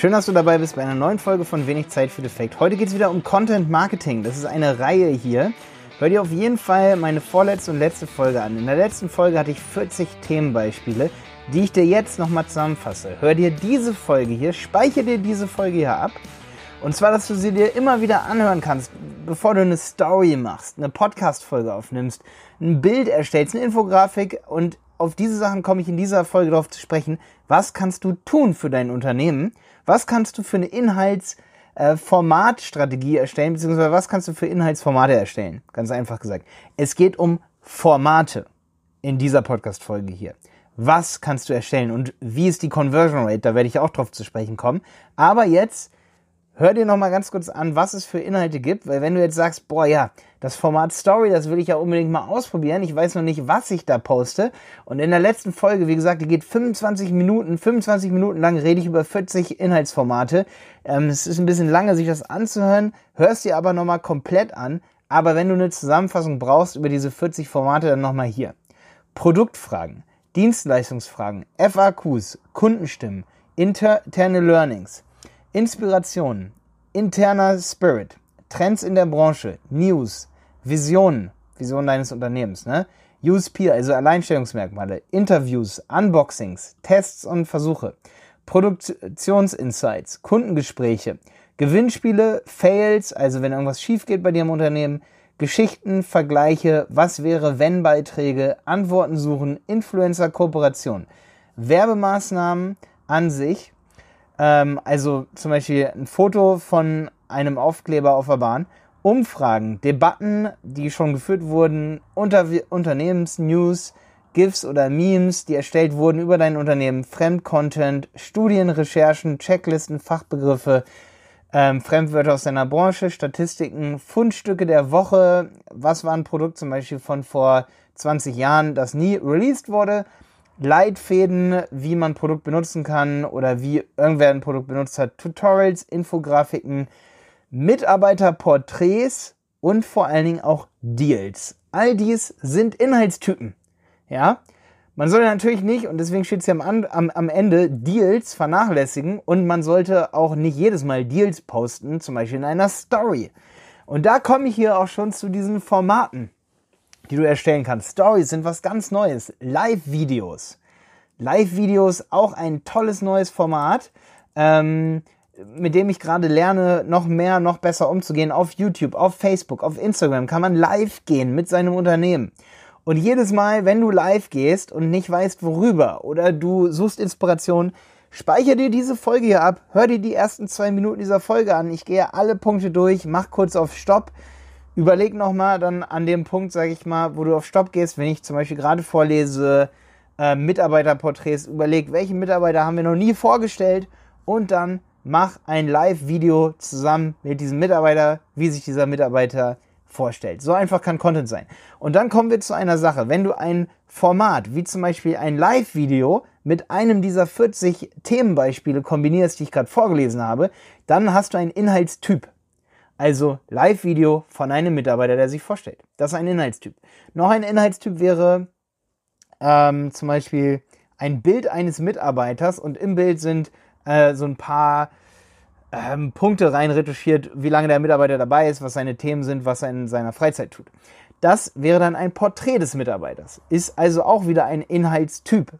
Schön, dass du dabei bist bei einer neuen Folge von Wenig Zeit für Defekt. Heute geht es wieder um Content Marketing. Das ist eine Reihe hier. Hör dir auf jeden Fall meine vorletzte und letzte Folge an. In der letzten Folge hatte ich 40 Themenbeispiele, die ich dir jetzt nochmal zusammenfasse. Hör dir diese Folge hier, speichere dir diese Folge hier ab. Und zwar, dass du sie dir immer wieder anhören kannst, bevor du eine Story machst, eine Podcast-Folge aufnimmst, ein Bild erstellst, eine Infografik und auf diese Sachen komme ich in dieser Folge darauf zu sprechen. Was kannst du tun für dein Unternehmen? Was kannst du für eine Inhaltsformatstrategie äh, erstellen, beziehungsweise was kannst du für Inhaltsformate erstellen? Ganz einfach gesagt. Es geht um Formate in dieser Podcast-Folge hier. Was kannst du erstellen und wie ist die Conversion Rate? Da werde ich auch drauf zu sprechen kommen. Aber jetzt hör dir noch mal ganz kurz an, was es für Inhalte gibt, weil wenn du jetzt sagst, boah ja, das Format Story, das will ich ja unbedingt mal ausprobieren, ich weiß noch nicht, was ich da poste. Und in der letzten Folge, wie gesagt, die geht 25 Minuten, 25 Minuten lang rede ich über 40 Inhaltsformate. Ähm, es ist ein bisschen lange, sich das anzuhören, hörst dir aber noch mal komplett an, aber wenn du eine Zusammenfassung brauchst über diese 40 Formate, dann noch mal hier. Produktfragen, Dienstleistungsfragen, FAQs, Kundenstimmen, interne Learnings, Inspiration, interner Spirit, Trends in der Branche, News, Visionen, Vision deines Unternehmens, ne? USP, also Alleinstellungsmerkmale, Interviews, Unboxings, Tests und Versuche, Produktionsinsights, Kundengespräche, Gewinnspiele, Fails, also wenn irgendwas schief geht bei dir im Unternehmen, Geschichten, Vergleiche, was wäre wenn Beiträge, Antworten suchen, Influencer Kooperation, Werbemaßnahmen an sich, ähm, also zum Beispiel ein Foto von einem Aufkleber auf der Bahn, Umfragen, Debatten, die schon geführt wurden, Unter Unternehmensnews, GIFs oder Memes, die erstellt wurden über dein Unternehmen, Fremdcontent, Studien, Recherchen, Checklisten, Fachbegriffe, ähm, Fremdwörter aus deiner Branche, Statistiken, Fundstücke der Woche, was war ein Produkt zum Beispiel von vor 20 Jahren, das nie released wurde, Leitfäden, wie man ein Produkt benutzen kann oder wie irgendwer ein Produkt benutzt hat, Tutorials, Infografiken, Mitarbeiterporträts und vor allen Dingen auch Deals. All dies sind Inhaltstypen. Ja, man soll natürlich nicht, und deswegen steht es ja am, am, am Ende, Deals vernachlässigen und man sollte auch nicht jedes Mal Deals posten, zum Beispiel in einer Story. Und da komme ich hier auch schon zu diesen Formaten die du erstellen kannst. Stories sind was ganz Neues. Live-Videos. Live-Videos, auch ein tolles neues Format, ähm, mit dem ich gerade lerne, noch mehr, noch besser umzugehen. Auf YouTube, auf Facebook, auf Instagram kann man live gehen mit seinem Unternehmen. Und jedes Mal, wenn du live gehst und nicht weißt, worüber, oder du suchst Inspiration, speicher dir diese Folge hier ab, hör dir die ersten zwei Minuten dieser Folge an. Ich gehe alle Punkte durch, mach kurz auf Stopp überleg nochmal dann an dem Punkt, sage ich mal, wo du auf Stopp gehst, wenn ich zum Beispiel gerade vorlese, äh, Mitarbeiterporträts, überleg, welche Mitarbeiter haben wir noch nie vorgestellt und dann mach ein Live-Video zusammen mit diesem Mitarbeiter, wie sich dieser Mitarbeiter vorstellt. So einfach kann Content sein. Und dann kommen wir zu einer Sache. Wenn du ein Format, wie zum Beispiel ein Live-Video, mit einem dieser 40 Themenbeispiele kombinierst, die ich gerade vorgelesen habe, dann hast du einen Inhaltstyp. Also Live-Video von einem Mitarbeiter, der sich vorstellt. Das ist ein Inhaltstyp. Noch ein Inhaltstyp wäre ähm, zum Beispiel ein Bild eines Mitarbeiters und im Bild sind äh, so ein paar ähm, Punkte rein retuschiert, wie lange der Mitarbeiter dabei ist, was seine Themen sind, was er in seiner Freizeit tut. Das wäre dann ein Porträt des Mitarbeiters. Ist also auch wieder ein Inhaltstyp.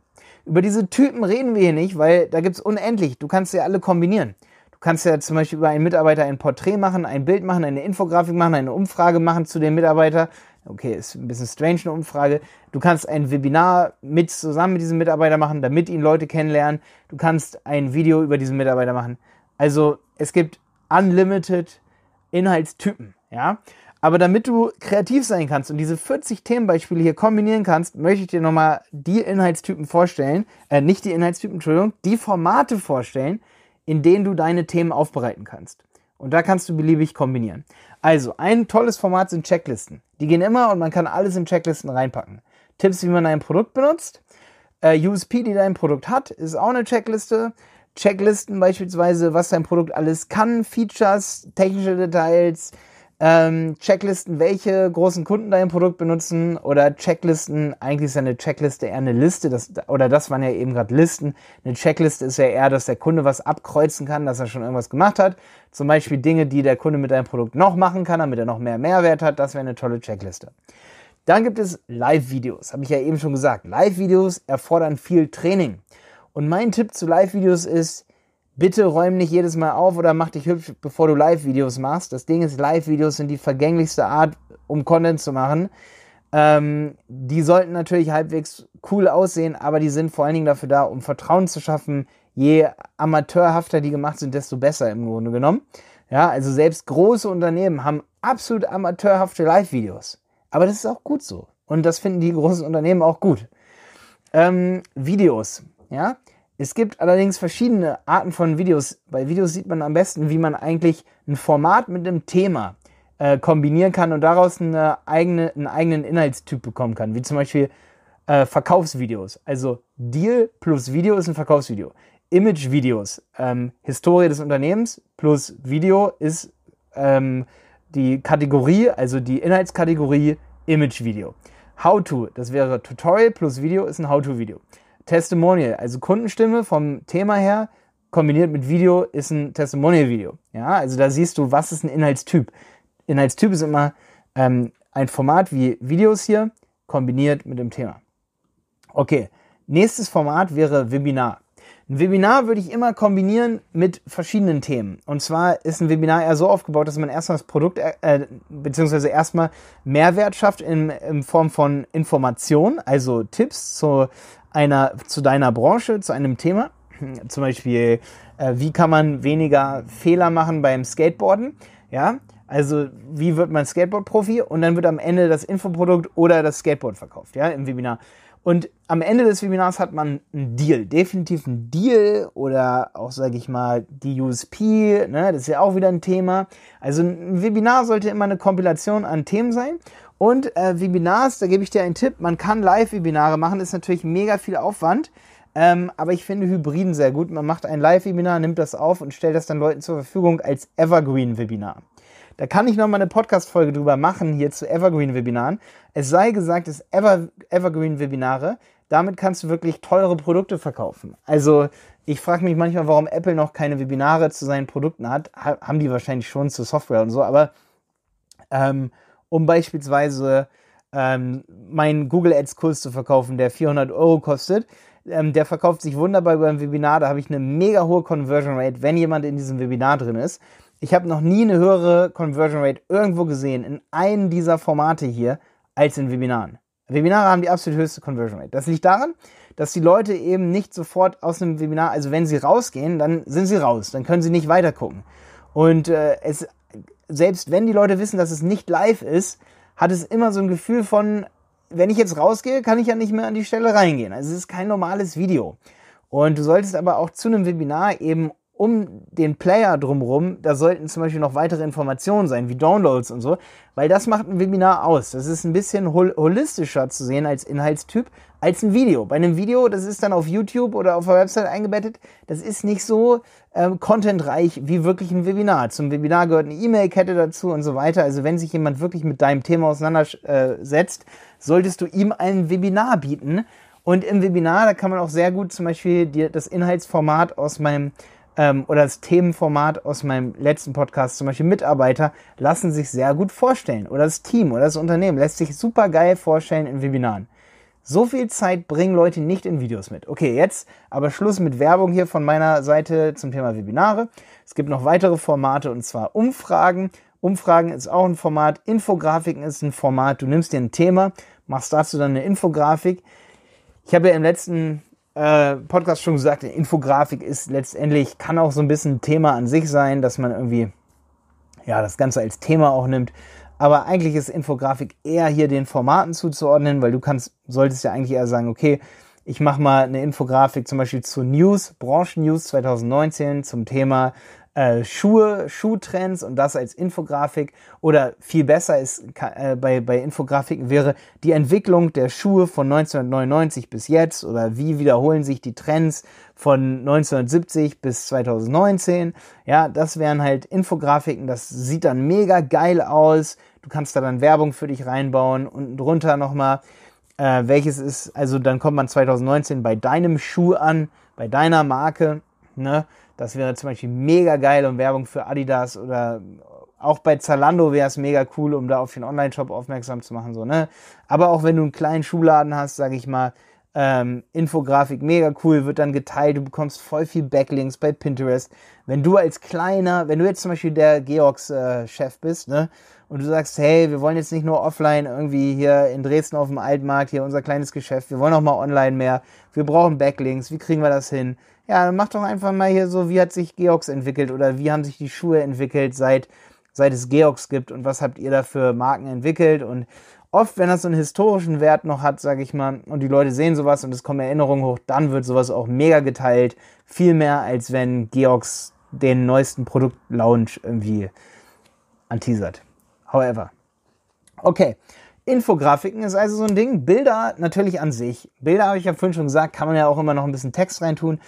Über diese Typen reden wir hier nicht, weil da gibt es unendlich. Du kannst sie alle kombinieren. Du kannst ja zum Beispiel über einen Mitarbeiter ein Porträt machen, ein Bild machen, eine Infografik machen, eine Umfrage machen zu dem Mitarbeiter. Okay, ist ein bisschen strange eine Umfrage. Du kannst ein Webinar mit zusammen mit diesem Mitarbeiter machen, damit ihn Leute kennenlernen. Du kannst ein Video über diesen Mitarbeiter machen. Also es gibt unlimited Inhaltstypen, ja. Aber damit du kreativ sein kannst und diese 40 Themenbeispiele hier kombinieren kannst, möchte ich dir nochmal die Inhaltstypen vorstellen, äh, nicht die Inhaltstypen, Entschuldigung, die Formate vorstellen, in denen du deine Themen aufbereiten kannst. Und da kannst du beliebig kombinieren. Also, ein tolles Format sind Checklisten. Die gehen immer und man kann alles in Checklisten reinpacken. Tipps, wie man ein Produkt benutzt. Äh, USP, die dein Produkt hat, ist auch eine Checkliste. Checklisten beispielsweise, was dein Produkt alles kann, Features, technische Details, ähm, Checklisten, welche großen Kunden dein Produkt benutzen oder Checklisten, eigentlich ist ja eine Checkliste eher eine Liste, das, oder das waren ja eben gerade Listen. Eine Checkliste ist ja eher, dass der Kunde was abkreuzen kann, dass er schon irgendwas gemacht hat. Zum Beispiel Dinge, die der Kunde mit deinem Produkt noch machen kann, damit er noch mehr Mehrwert hat. Das wäre eine tolle Checkliste. Dann gibt es Live-Videos, habe ich ja eben schon gesagt. Live-Videos erfordern viel Training. Und mein Tipp zu Live-Videos ist, bitte räum nicht jedes Mal auf oder mach dich hübsch, bevor du Live-Videos machst. Das Ding ist, Live-Videos sind die vergänglichste Art, um Content zu machen. Ähm, die sollten natürlich halbwegs cool aussehen, aber die sind vor allen Dingen dafür da, um Vertrauen zu schaffen. Je amateurhafter die gemacht sind, desto besser im Grunde genommen. Ja, also selbst große Unternehmen haben absolut amateurhafte Live-Videos. Aber das ist auch gut so. Und das finden die großen Unternehmen auch gut. Ähm, Videos, ja. Es gibt allerdings verschiedene Arten von Videos. Bei Videos sieht man am besten, wie man eigentlich ein Format mit einem Thema äh, kombinieren kann und daraus eine eigene, einen eigenen Inhaltstyp bekommen kann, wie zum Beispiel äh, Verkaufsvideos. Also Deal plus Video ist ein Verkaufsvideo. Image-Videos, ähm, Historie des Unternehmens plus Video ist ähm, die Kategorie, also die Inhaltskategorie Image-Video. How-to, das wäre Tutorial plus Video ist ein How-to-Video. Testimonial, also Kundenstimme vom Thema her, kombiniert mit Video ist ein Testimonial-Video. Ja, also da siehst du, was ist ein Inhaltstyp. Inhaltstyp ist immer ähm, ein Format wie Videos hier, kombiniert mit dem Thema. Okay, nächstes Format wäre Webinar. Ein Webinar würde ich immer kombinieren mit verschiedenen Themen. Und zwar ist ein Webinar eher so aufgebaut, dass man erstmal das Produkt, äh, beziehungsweise erstmal Mehrwert schafft in, in Form von Information, also Tipps zu einer, zu deiner Branche, zu einem Thema. Zum Beispiel, äh, wie kann man weniger Fehler machen beim Skateboarden? Ja, also wie wird man Skateboard-Profi? Und dann wird am Ende das Infoprodukt oder das Skateboard verkauft, ja, im Webinar. Und am Ende des Webinars hat man einen Deal, definitiv einen Deal oder auch, sage ich mal, die USP, ne, das ist ja auch wieder ein Thema. Also ein Webinar sollte immer eine Kompilation an Themen sein. Und äh, Webinars, da gebe ich dir einen Tipp, man kann Live-Webinare machen, ist natürlich mega viel Aufwand. Ähm, aber ich finde Hybriden sehr gut. Man macht ein Live-Webinar, nimmt das auf und stellt das dann Leuten zur Verfügung als Evergreen-Webinar. Da kann ich noch mal eine Podcast-Folge drüber machen, hier zu Evergreen-Webinaren. Es sei gesagt, es Ever Evergreen-Webinare, damit kannst du wirklich teure Produkte verkaufen. Also ich frage mich manchmal, warum Apple noch keine Webinare zu seinen Produkten hat. Ha haben die wahrscheinlich schon zu Software und so, aber ähm, um beispielsweise ähm, meinen Google Ads Kurs zu verkaufen, der 400 Euro kostet. Ähm, der verkauft sich wunderbar über ein Webinar. Da habe ich eine mega hohe Conversion Rate, wenn jemand in diesem Webinar drin ist. Ich habe noch nie eine höhere Conversion Rate irgendwo gesehen in einem dieser Formate hier als in Webinaren. Webinare haben die absolut höchste Conversion Rate. Das liegt daran, dass die Leute eben nicht sofort aus dem Webinar, also wenn sie rausgehen, dann sind sie raus, dann können sie nicht weiter gucken. Und äh, es selbst wenn die Leute wissen, dass es nicht live ist, hat es immer so ein Gefühl von, wenn ich jetzt rausgehe, kann ich ja nicht mehr an die Stelle reingehen. Also es ist kein normales Video. Und du solltest aber auch zu einem Webinar eben um den Player drumherum, da sollten zum Beispiel noch weitere Informationen sein, wie Downloads und so, weil das macht ein Webinar aus. Das ist ein bisschen hol holistischer zu sehen als Inhaltstyp, als ein Video. Bei einem Video, das ist dann auf YouTube oder auf der Website eingebettet, das ist nicht so ähm, contentreich wie wirklich ein Webinar. Zum Webinar gehört eine E-Mail-Kette dazu und so weiter. Also wenn sich jemand wirklich mit deinem Thema auseinandersetzt, solltest du ihm ein Webinar bieten. Und im Webinar, da kann man auch sehr gut zum Beispiel dir das Inhaltsformat aus meinem ähm, oder das Themenformat aus meinem letzten Podcast, zum Beispiel Mitarbeiter, lassen sich sehr gut vorstellen. Oder das Team oder das Unternehmen lässt sich super geil vorstellen in Webinaren. So viel Zeit bringen Leute nicht in Videos mit. Okay, jetzt aber Schluss mit Werbung hier von meiner Seite zum Thema Webinare. Es gibt noch weitere Formate und zwar Umfragen. Umfragen ist auch ein Format, Infografiken ist ein Format. Du nimmst dir ein Thema, machst dazu dann eine Infografik. Ich habe ja im letzten äh, Podcast schon gesagt, Infografik ist letztendlich, kann auch so ein bisschen ein Thema an sich sein, dass man irgendwie, ja, das Ganze als Thema auch nimmt. Aber eigentlich ist Infografik eher hier den Formaten zuzuordnen, weil du kannst, solltest ja eigentlich eher sagen, okay, ich mache mal eine Infografik zum Beispiel zu News, Branchen-News 2019 zum Thema äh, Schuhe, Schuhtrends und das als Infografik oder viel besser ist äh, bei, bei Infografiken wäre die Entwicklung der Schuhe von 1999 bis jetzt oder wie wiederholen sich die Trends von 1970 bis 2019. Ja, das wären halt Infografiken, das sieht dann mega geil aus. Du kannst da dann Werbung für dich reinbauen. Unten drunter nochmal, äh, welches ist, also dann kommt man 2019 bei deinem Schuh an, bei deiner Marke. Ne? Das wäre zum Beispiel mega geil und Werbung für Adidas oder auch bei Zalando wäre es mega cool, um da auf den Online-Shop aufmerksam zu machen. So, ne? Aber auch wenn du einen kleinen Schuhladen hast, sage ich mal, ähm, Infografik mega cool, wird dann geteilt, du bekommst voll viel Backlinks bei Pinterest. Wenn du als kleiner, wenn du jetzt zum Beispiel der Georgs-Chef äh, bist, ne, und du sagst, hey, wir wollen jetzt nicht nur offline irgendwie hier in Dresden auf dem Altmarkt, hier unser kleines Geschäft, wir wollen auch mal online mehr, wir brauchen Backlinks, wie kriegen wir das hin? Ja, dann mach doch einfach mal hier so, wie hat sich Georgs entwickelt oder wie haben sich die Schuhe entwickelt seit, seit es Georgs gibt und was habt ihr da für Marken entwickelt und oft, wenn das so einen historischen Wert noch hat, sage ich mal, und die Leute sehen sowas und es kommen Erinnerungen hoch, dann wird sowas auch mega geteilt. Viel mehr, als wenn Georgs den neuesten Produktlaunch irgendwie anteasert. However. Okay. Infografiken ist also so ein Ding. Bilder natürlich an sich. Bilder habe ich ja vorhin schon gesagt, kann man ja auch immer noch ein bisschen Text reintun.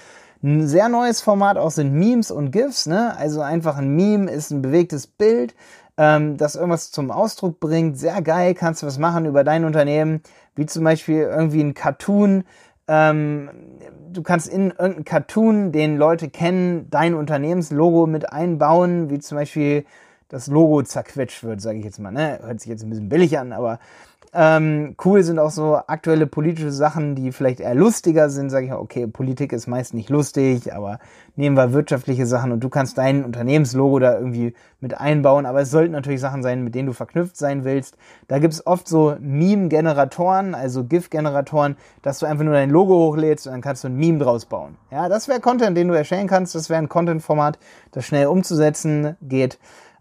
Ein sehr neues Format auch sind Memes und GIFs. Ne? Also einfach ein Meme ist ein bewegtes Bild, ähm, das irgendwas zum Ausdruck bringt. Sehr geil, kannst du was machen über dein Unternehmen, wie zum Beispiel irgendwie ein Cartoon. Ähm, du kannst in irgendein Cartoon, den Leute kennen, dein Unternehmenslogo mit einbauen, wie zum Beispiel das Logo zerquetscht wird, sage ich jetzt mal. Ne? Hört sich jetzt ein bisschen billig an, aber ähm, cool sind auch so aktuelle politische Sachen, die vielleicht eher lustiger sind. Sage ich, okay, Politik ist meist nicht lustig, aber nehmen wir wirtschaftliche Sachen und du kannst dein Unternehmenslogo da irgendwie mit einbauen. Aber es sollten natürlich Sachen sein, mit denen du verknüpft sein willst. Da gibt's oft so Meme-Generatoren, also GIF-Generatoren, dass du einfach nur dein Logo hochlädst und dann kannst du ein Meme draus bauen. Ja, das wäre Content, den du erstellen kannst. Das wäre ein Content-Format, das schnell umzusetzen geht.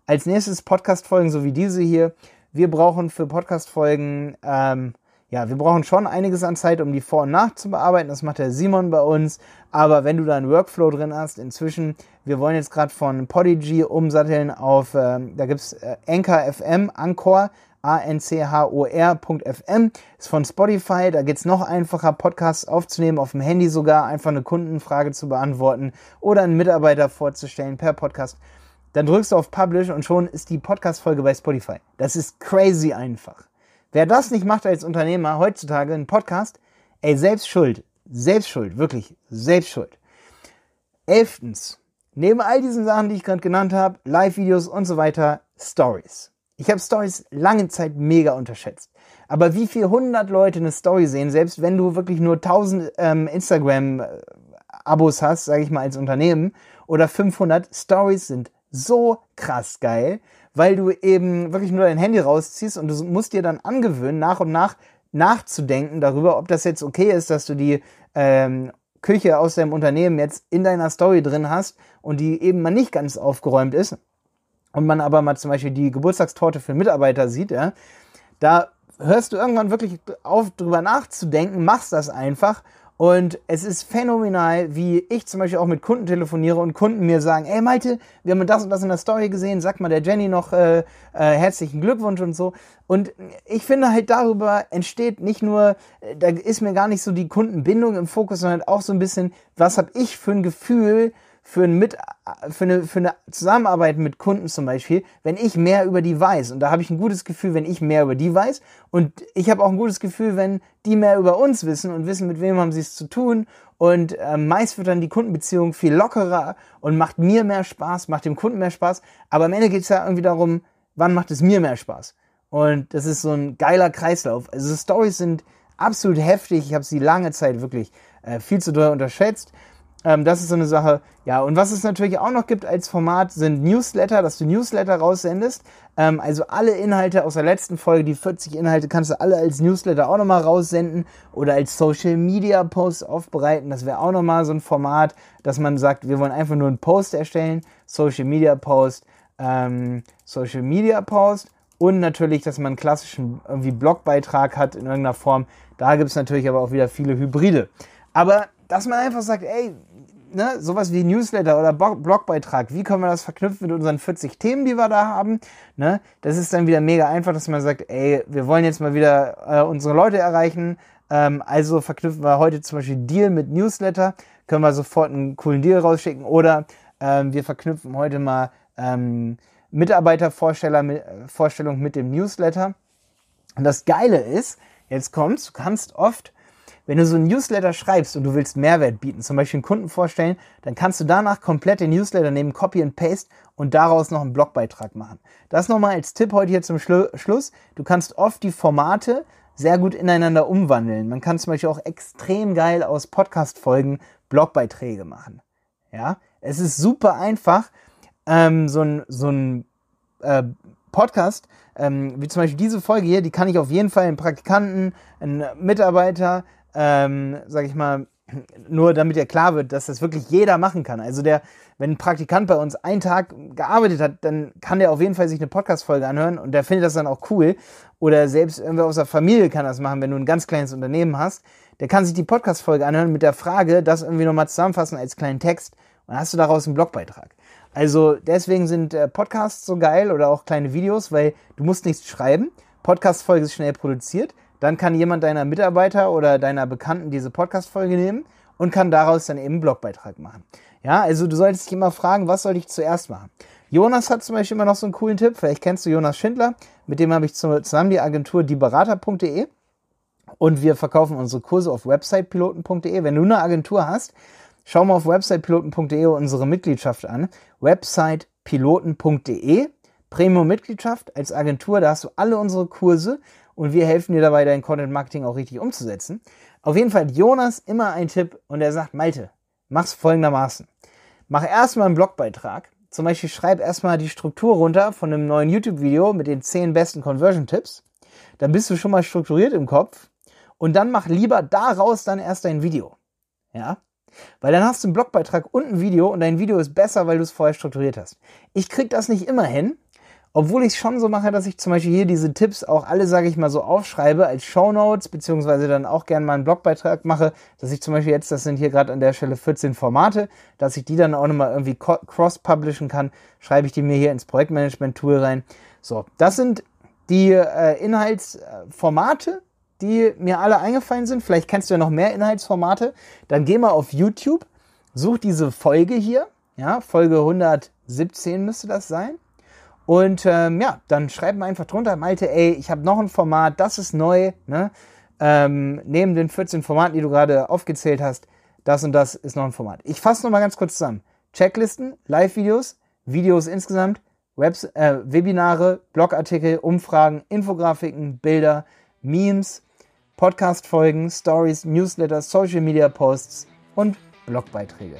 Als nächstes Podcast-Folgen, so wie diese hier. Wir brauchen für Podcast-Folgen, ähm, ja, wir brauchen schon einiges an Zeit, um die Vor- und Nachzubearbeiten. Das macht der Simon bei uns. Aber wenn du da einen Workflow drin hast, inzwischen, wir wollen jetzt gerade von Podigy umsatteln auf, ähm, da gibt's äh, Anchor FM, Anchor, A-N-C-H-O-R.fm, ist von Spotify. Da geht's noch einfacher, Podcasts aufzunehmen, auf dem Handy sogar, einfach eine Kundenfrage zu beantworten oder einen Mitarbeiter vorzustellen per Podcast. Dann drückst du auf Publish und schon ist die Podcast-Folge bei Spotify. Das ist crazy einfach. Wer das nicht macht als Unternehmer heutzutage, ein Podcast, ey, selbst schuld. Selbst schuld. Wirklich. Selbst schuld. Elftens. Neben all diesen Sachen, die ich gerade genannt habe, Live-Videos und so weiter, Stories. Ich habe Stories lange Zeit mega unterschätzt. Aber wie viel hundert Leute eine Story sehen, selbst wenn du wirklich nur 1000 ähm, Instagram-Abos hast, sage ich mal als Unternehmen, oder 500 Stories sind so krass geil, weil du eben wirklich nur dein Handy rausziehst und du musst dir dann angewöhnen, nach und nach nachzudenken darüber, ob das jetzt okay ist, dass du die ähm, Küche aus deinem Unternehmen jetzt in deiner Story drin hast und die eben mal nicht ganz aufgeräumt ist und man aber mal zum Beispiel die Geburtstagstorte für Mitarbeiter sieht, ja, da hörst du irgendwann wirklich auf, drüber nachzudenken, machst das einfach und es ist phänomenal, wie ich zum Beispiel auch mit Kunden telefoniere und Kunden mir sagen, ey Malte, wir haben das und das in der Story gesehen, sag mal der Jenny noch äh, äh, herzlichen Glückwunsch und so. Und ich finde halt darüber entsteht nicht nur, äh, da ist mir gar nicht so die Kundenbindung im Fokus, sondern auch so ein bisschen, was habe ich für ein Gefühl, für, ein mit, für, eine, für eine Zusammenarbeit mit Kunden zum Beispiel, wenn ich mehr über die weiß. Und da habe ich ein gutes Gefühl, wenn ich mehr über die weiß. Und ich habe auch ein gutes Gefühl, wenn die mehr über uns wissen und wissen, mit wem haben sie es zu tun. Und äh, meist wird dann die Kundenbeziehung viel lockerer und macht mir mehr Spaß, macht dem Kunden mehr Spaß. Aber am Ende geht es ja irgendwie darum, wann macht es mir mehr Spaß. Und das ist so ein geiler Kreislauf. Also Stories sind absolut heftig. Ich habe sie lange Zeit wirklich äh, viel zu doll unterschätzt. Ähm, das ist so eine Sache. Ja, und was es natürlich auch noch gibt als Format sind Newsletter, dass du Newsletter raussendest. Ähm, also alle Inhalte aus der letzten Folge, die 40 Inhalte, kannst du alle als Newsletter auch nochmal raussenden oder als Social Media Post aufbereiten. Das wäre auch nochmal so ein Format, dass man sagt, wir wollen einfach nur einen Post erstellen, Social Media Post, ähm, Social Media Post und natürlich, dass man einen klassischen irgendwie Blogbeitrag hat in irgendeiner Form. Da gibt es natürlich aber auch wieder viele Hybride. Aber dass man einfach sagt, ey, ne, sowas wie Newsletter oder Blogbeitrag, wie können wir das verknüpfen mit unseren 40 Themen, die wir da haben? Ne? Das ist dann wieder mega einfach, dass man sagt, ey, wir wollen jetzt mal wieder äh, unsere Leute erreichen. Ähm, also verknüpfen wir heute zum Beispiel Deal mit Newsletter, können wir sofort einen coolen Deal rausschicken oder ähm, wir verknüpfen heute mal ähm, Mitarbeitervorstellung mit, äh, mit dem Newsletter. Und das Geile ist, jetzt kommst, du kannst oft wenn du so ein Newsletter schreibst und du willst Mehrwert bieten, zum Beispiel einen Kunden vorstellen, dann kannst du danach komplett den Newsletter nehmen, Copy and Paste und daraus noch einen Blogbeitrag machen. Das nochmal als Tipp heute hier zum Schlu Schluss. Du kannst oft die Formate sehr gut ineinander umwandeln. Man kann zum Beispiel auch extrem geil aus Podcast-Folgen Blogbeiträge machen. Ja, es ist super einfach, ähm, so ein, so ein äh, Podcast, ähm, wie zum Beispiel diese Folge hier, die kann ich auf jeden Fall einen Praktikanten, einen Mitarbeiter, ähm, sag ich mal, nur damit ja klar wird, dass das wirklich jeder machen kann. Also der, wenn ein Praktikant bei uns einen Tag gearbeitet hat, dann kann der auf jeden Fall sich eine Podcast-Folge anhören und der findet das dann auch cool. Oder selbst irgendwer aus der Familie kann das machen, wenn du ein ganz kleines Unternehmen hast. Der kann sich die Podcast-Folge anhören mit der Frage, das irgendwie nochmal zusammenfassen als kleinen Text und dann hast du daraus einen Blogbeitrag. Also deswegen sind äh, Podcasts so geil oder auch kleine Videos, weil du musst nichts schreiben. Podcast-Folge ist schnell produziert. Dann kann jemand deiner Mitarbeiter oder deiner Bekannten diese Podcast-Folge nehmen und kann daraus dann eben einen Blogbeitrag machen. Ja, also du solltest dich immer fragen, was soll ich zuerst machen? Jonas hat zum Beispiel immer noch so einen coolen Tipp. Vielleicht kennst du Jonas Schindler. Mit dem habe ich zusammen die Agentur dieberater.de und wir verkaufen unsere Kurse auf websitepiloten.de. Wenn du eine Agentur hast, schau mal auf websitepiloten.de unsere Mitgliedschaft an. websitepiloten.de Premium-Mitgliedschaft als Agentur, da hast du alle unsere Kurse und wir helfen dir dabei, dein Content Marketing auch richtig umzusetzen. Auf jeden Fall hat Jonas immer einen Tipp und er sagt, Malte, mach's folgendermaßen. Mach erstmal einen Blogbeitrag. Zum Beispiel schreib erstmal die Struktur runter von einem neuen YouTube-Video mit den 10 besten Conversion-Tipps. Dann bist du schon mal strukturiert im Kopf. Und dann mach lieber daraus dann erst dein Video. Ja? Weil dann hast du einen Blogbeitrag und ein Video und dein Video ist besser, weil du es vorher strukturiert hast. Ich krieg das nicht immer hin, obwohl ich es schon so mache, dass ich zum Beispiel hier diese Tipps auch alle, sage ich mal, so aufschreibe als Show Notes, beziehungsweise dann auch gerne mal einen Blogbeitrag mache, dass ich zum Beispiel jetzt, das sind hier gerade an der Stelle 14 Formate, dass ich die dann auch nochmal irgendwie cross-publishen kann, schreibe ich die mir hier ins Projektmanagement-Tool rein. So, das sind die äh, Inhaltsformate, die mir alle eingefallen sind. Vielleicht kennst du ja noch mehr Inhaltsformate. Dann geh mal auf YouTube, such diese Folge hier, ja, Folge 117 müsste das sein. Und ähm, ja, dann schreib mir einfach drunter, Malte, ey, ich habe noch ein Format, das ist neu. Ne? Ähm, neben den 14 Formaten, die du gerade aufgezählt hast, das und das ist noch ein Format. Ich fasse nochmal ganz kurz zusammen. Checklisten, Live-Videos, Videos insgesamt, Webs äh, Webinare, Blogartikel, Umfragen, Infografiken, Bilder, Memes, Podcast-Folgen, Stories, Newsletters, Social-Media-Posts und Blogbeiträge.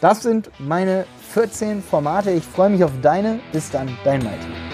Das sind meine 14 Formate. Ich freue mich auf deine. Bis dann, dein Malte.